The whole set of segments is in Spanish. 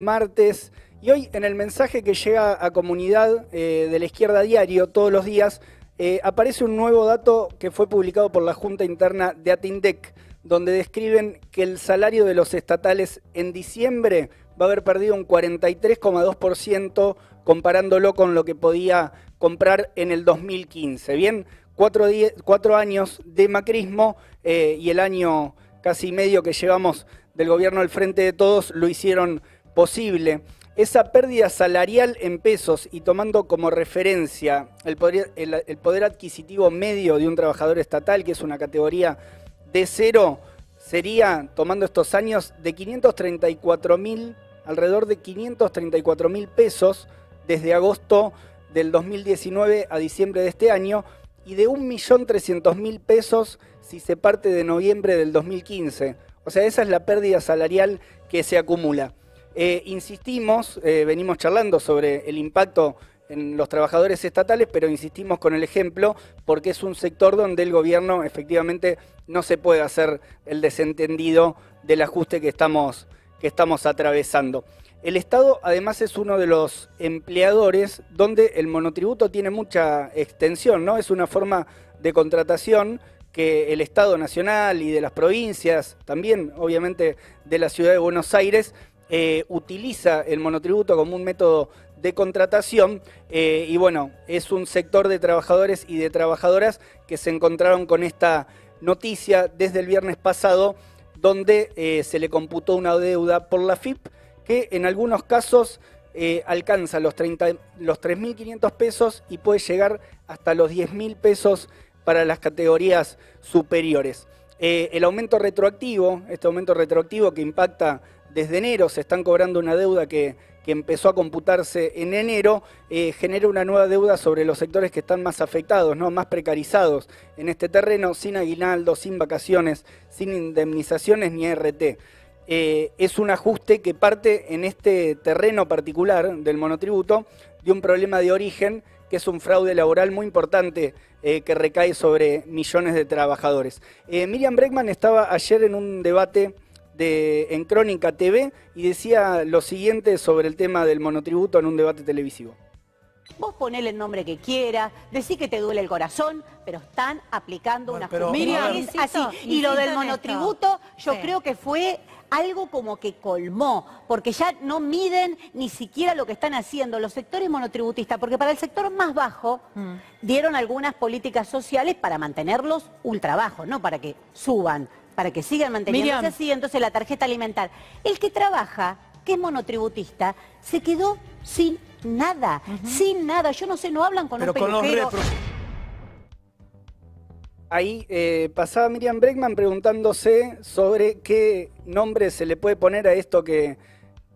martes. Y hoy en el mensaje que llega a comunidad eh, de la izquierda diario todos los días, eh, aparece un nuevo dato que fue publicado por la Junta Interna de Atindec, donde describen que el salario de los estatales en diciembre va a haber perdido un 43,2% comparándolo con lo que podía comprar en el 2015. Bien, cuatro, años de macrismo eh, y el año casi medio que llevamos del gobierno al frente de todos lo hicieron posible. Esa pérdida salarial en pesos y tomando como referencia el poder, adquisitivo medio de un trabajador estatal, que es una categoría de cero, sería, tomando estos años, de 534 mil, alrededor de 534 mil pesos desde agosto del 2019 a diciembre de este año y de 1.300.000 pesos si se parte de noviembre del 2015. O sea, esa es la pérdida salarial que se acumula. Eh, insistimos, eh, venimos charlando sobre el impacto en los trabajadores estatales, pero insistimos con el ejemplo porque es un sector donde el gobierno efectivamente no se puede hacer el desentendido del ajuste que estamos, que estamos atravesando. El Estado además es uno de los empleadores donde el monotributo tiene mucha extensión, ¿no? Es una forma de contratación que el Estado Nacional y de las provincias, también obviamente de la ciudad de Buenos Aires, eh, utiliza el monotributo como un método de contratación eh, y bueno, es un sector de trabajadores y de trabajadoras que se encontraron con esta noticia desde el viernes pasado donde eh, se le computó una deuda por la FIP que en algunos casos alcanza los, los 3.500 pesos y puede llegar hasta los 10.000 pesos para las categorías superiores. El aumento retroactivo, este aumento retroactivo que impacta desde enero, se están cobrando una deuda que, empezó a computarse en enero, eh, genera una nueva deuda sobre los sectores que están más afectados, ¿no? más precarizados en este terreno, sin aguinaldo, sin vacaciones, sin indemnizaciones ni RT. Eh, es un ajuste que parte en este terreno particular del monotributo de un problema de origen que es un fraude laboral muy importante eh, que recae sobre millones de trabajadores. Miriam Bregman estaba ayer en un debate de, en Crónica TV y decía lo siguiente sobre el tema del monotributo en un debate televisivo. Vos ponele el nombre que quieras, decí que te duele el corazón, pero están aplicando una Miriam, así. Y lo del monotributo, yo creo que fue algo como que colmó, porque ya no miden ni siquiera lo que están haciendo los sectores monotributistas, porque para el sector más bajo mm. dieron algunas políticas sociales para mantenerlos ultra bajos, no para que suban, para que sigan manteniéndose así, entonces la tarjeta alimentar. El que trabaja, que es monotributista, se quedó sin nada, sin nada. Yo no sé, no hablan con un peluquero ahí eh, pasaba Miriam Bregman preguntándose sobre qué nombre se le puede poner a esto que,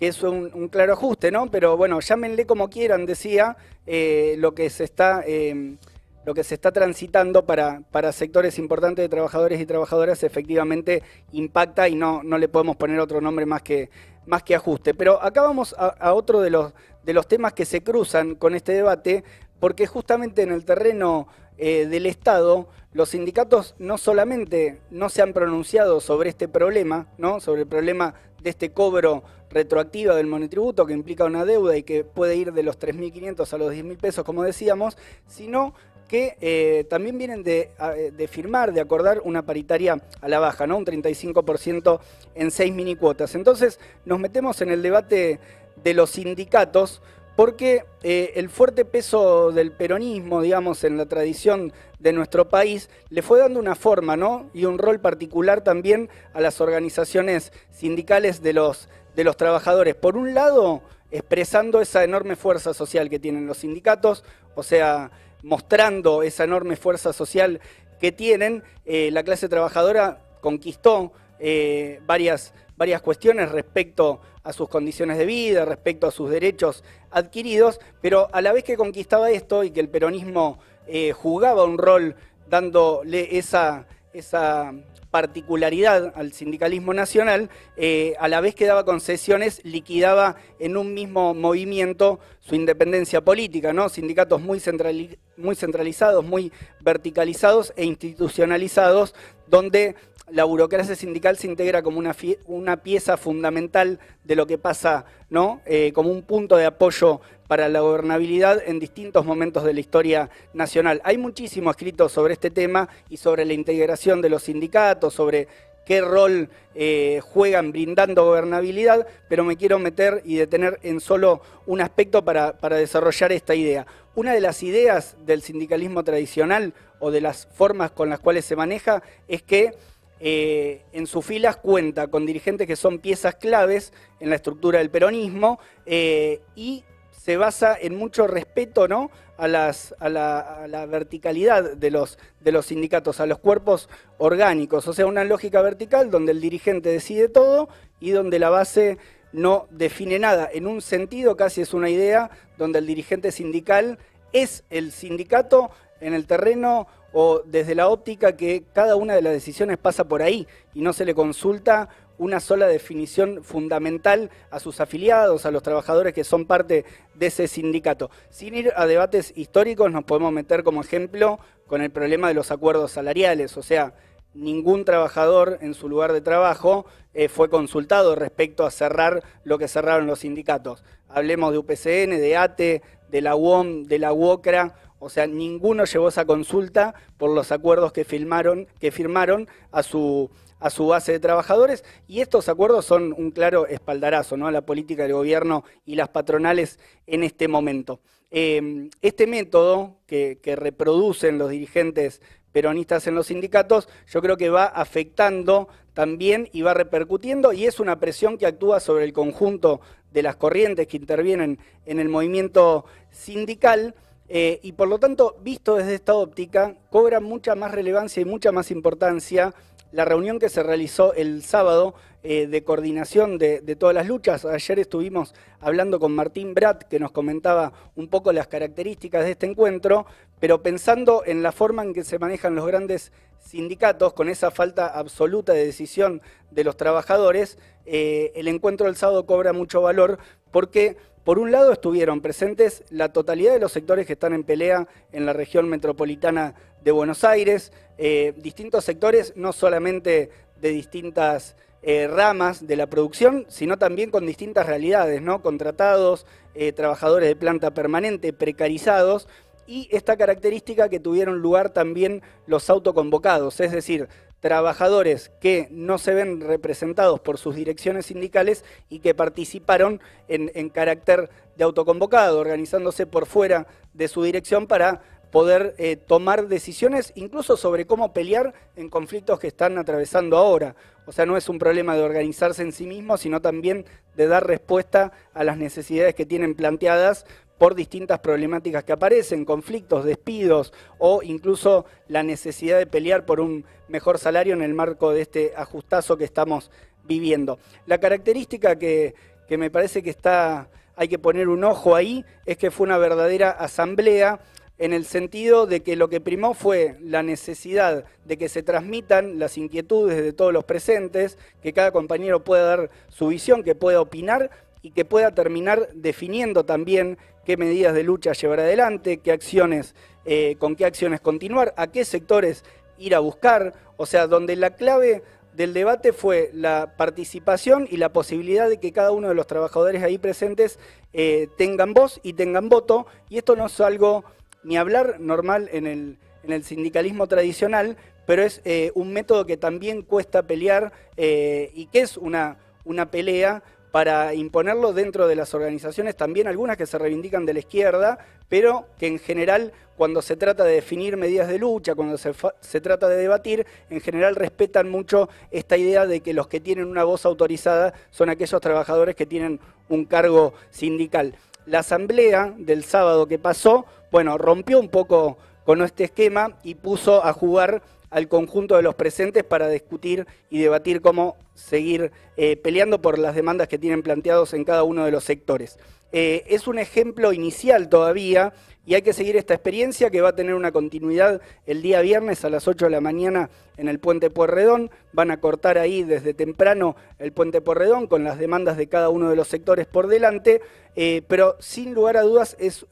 es un, claro ajuste, ¿no? Pero bueno, llámenle como quieran, decía, eh, lo, que se está, em, lo que se está transitando para, para sectores importantes de trabajadores y trabajadoras efectivamente impacta y no, no le podemos poner otro nombre más que, más que ajuste. Pero acá vamos a, otro de los, de los temas que se cruzan con este debate, porque justamente en el terreno eh, del Estado, los sindicatos no solamente no se han pronunciado sobre este problema, ¿no? sobre el problema de este cobro retroactivo del monotributo que implica una deuda y que puede ir de los 3.500 a los 10.000 pesos, como decíamos, sino que eh, también vienen de, de, firmar, de acordar una paritaria a la baja, ¿no? un 35% en seis mini cuotas. Entonces nos metemos en el debate de los sindicatos porque eh, el fuerte peso del peronismo, digamos, en la tradición de nuestro país, le fue dando una forma, ¿no? Y un rol particular también a las organizaciones sindicales de los, de los trabajadores. Por un lado, expresando esa enorme fuerza social que tienen los sindicatos, o sea, mostrando esa enorme fuerza social que tienen, eh, la clase trabajadora conquistó eh, varias, varias cuestiones respecto a sus condiciones de vida, respecto a sus derechos adquiridos, pero a la vez que conquistaba esto y que el peronismo eh, jugaba un rol dándole esa, esa particularidad al sindicalismo nacional, eh, a la vez que daba concesiones, liquidaba en un mismo movimiento su independencia política, ¿no? Sindicatos muy, centralizados, muy verticalizados e institucionalizados, donde la burocracia sindical se integra como una, una pieza fundamental de lo que pasa, ¿no? Eh, como un punto de apoyo para la gobernabilidad en distintos momentos de la historia nacional. Hay muchísimo escrito sobre este tema y sobre la integración de los sindicatos, sobre qué rol eh, juegan brindando gobernabilidad, pero me quiero meter y detener en solo un aspecto para, desarrollar esta idea. Una de las ideas del sindicalismo tradicional o de las formas con las cuales se maneja es que eh, en sus filas cuenta con dirigentes que son piezas claves en la estructura del peronismo eh, y se basa en mucho respeto ¿no? a, las, a, la, verticalidad de los, de los sindicatos, a los cuerpos orgánicos, o sea, una lógica vertical donde el dirigente decide todo y donde la base no define nada. En un sentido, casi es una idea donde el dirigente sindical es el sindicato en el terreno o desde la óptica que cada una de las decisiones pasa por ahí y no se le consulta una sola definición fundamental a sus afiliados, a los trabajadores que son parte de ese sindicato. Sin ir a debates históricos, nos podemos meter como ejemplo con el problema de los acuerdos salariales, o sea, ningún trabajador en su lugar de trabajo eh, fue consultado respecto a cerrar lo que cerraron los sindicatos. Hablemos de UPCN, de ATE, de la UOM, de la UOCRA, o sea, ninguno llevó esa consulta por los acuerdos que firmaron, que firmaron a su a su base de trabajadores y estos acuerdos son un claro espaldarazo ¿no? a la política del gobierno y las patronales en este momento. Em, este método que, reproducen los dirigentes peronistas en los sindicatos, yo creo que va afectando también y va repercutiendo y es una presión que actúa sobre el conjunto de las corrientes que intervienen en el movimiento sindical. Eh, y por lo tanto, visto desde esta óptica, cobra mucha más relevancia y mucha más importancia la reunión que se realizó el sábado eh, de coordinación de, todas las luchas. Ayer estuvimos hablando con Martín Brat, que nos comentaba un poco las características de este encuentro, pero pensando en la forma en que se manejan los grandes sindicatos, con esa falta absoluta de decisión de los trabajadores, eh, el encuentro del sábado cobra mucho valor porque por un lado estuvieron presentes la totalidad de los sectores que están en pelea en la región metropolitana de Buenos Aires, eh, distintos sectores, no solamente de distintas eh, ramas de la producción, sino también con distintas realidades, ¿no? Contratados, eh, trabajadores de planta permanente, precarizados, y esta característica que tuvieron lugar también los autoconvocados, es decir, trabajadores que no se ven representados por sus direcciones sindicales y que participaron en, carácter de autoconvocado, organizándose por fuera de su dirección para poder eh, tomar decisiones incluso sobre cómo pelear en conflictos que están atravesando ahora. O sea, no es un problema de organizarse en sí mismo, sino también de dar respuesta a las necesidades que tienen planteadas por distintas problemáticas que aparecen, conflictos, despidos o incluso la necesidad de pelear por un mejor salario en el marco de este ajustazo que estamos viviendo. La característica que, me parece que está, hay que poner un ojo ahí es que fue una verdadera asamblea en el sentido de que lo que primó fue la necesidad de que se transmitan las inquietudes de todos los presentes, que cada compañero pueda dar su visión, que pueda opinar y que pueda terminar definiendo también qué medidas de lucha llevar adelante, qué acciones, eh, con qué acciones continuar, a qué sectores ir a buscar, o sea, donde la clave del debate fue la participación y la posibilidad de que cada uno de los trabajadores ahí presentes eh, tengan voz y tengan voto, y esto no es algo ni hablar normal en el, sindicalismo tradicional, pero es eh, un método que también cuesta pelear y que es una, una pelea para imponerlo dentro de las organizaciones, también algunas que se reivindican de la izquierda, pero que en general cuando se trata de definir medidas de lucha, cuando se, se, trata de debatir, en general respetan mucho esta idea de que los que tienen una voz autorizada son aquellos trabajadores que tienen un cargo sindical. La asamblea del sábado que pasó, bueno, rompió un poco con este esquema y puso a jugar al conjunto de los presentes para discutir y debatir cómo seguir eh, peleando por las demandas que tienen planteados en cada uno de los sectores. Eh, es un ejemplo inicial todavía y hay que seguir esta experiencia que va a tener una continuidad el día viernes a las 8 de la mañana en el puente Puerredón. Van a cortar ahí desde temprano el puente Puerredón con las demandas de cada uno de los sectores por delante, eh, pero sin lugar a dudas es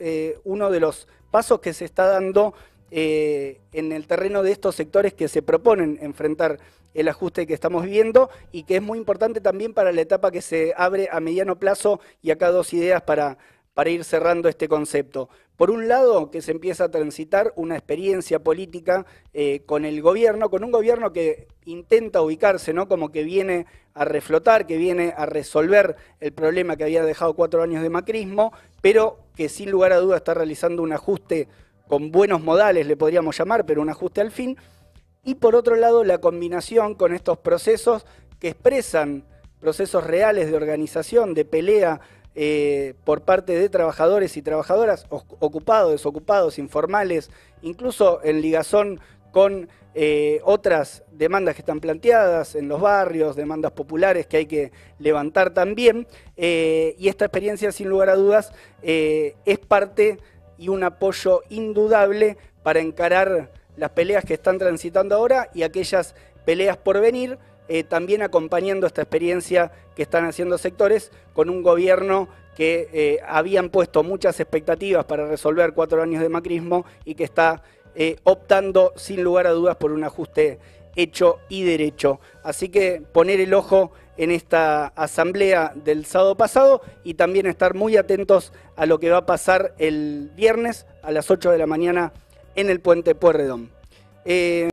uno de los pasos que se está dando eh, en el terreno de estos sectores que se proponen enfrentar el ajuste que estamos viviendo y que es muy importante también para la etapa que se abre a mediano plazo y acá dos ideas para, para ir cerrando este concepto. Por un lado, que se empieza a transitar una experiencia política eh, con el gobierno, con un gobierno que intenta ubicarse, ¿no? Como que viene a reflotar, que viene a resolver el problema que había dejado cuatro años de macrismo, pero que sin lugar a duda está realizando un ajuste con buenos modales, le podríamos llamar, pero un ajuste al fin. Y por otro lado, la combinación con estos procesos que expresan procesos reales de organización, de pelea eh, por parte de trabajadores y trabajadoras ocupados, desocupados, informales, incluso en ligazón con eh, otras demandas que están planteadas en los barrios, demandas populares que hay que levantar también. Eh, y esta experiencia, sin lugar a dudas, es parte y un apoyo indudable para encarar las peleas que están transitando ahora y aquellas peleas por venir, eh, también acompañando esta experiencia que están haciendo sectores con un gobierno que eh, habían puesto muchas expectativas para resolver cuatro años de macrismo y que está eh, optando sin lugar a dudas por un ajuste hecho y derecho. Así que poner el ojo en esta asamblea del sábado pasado y también estar muy atentos a lo que va a pasar el viernes a las 8 de la mañana en el puente Puerredón. Eh,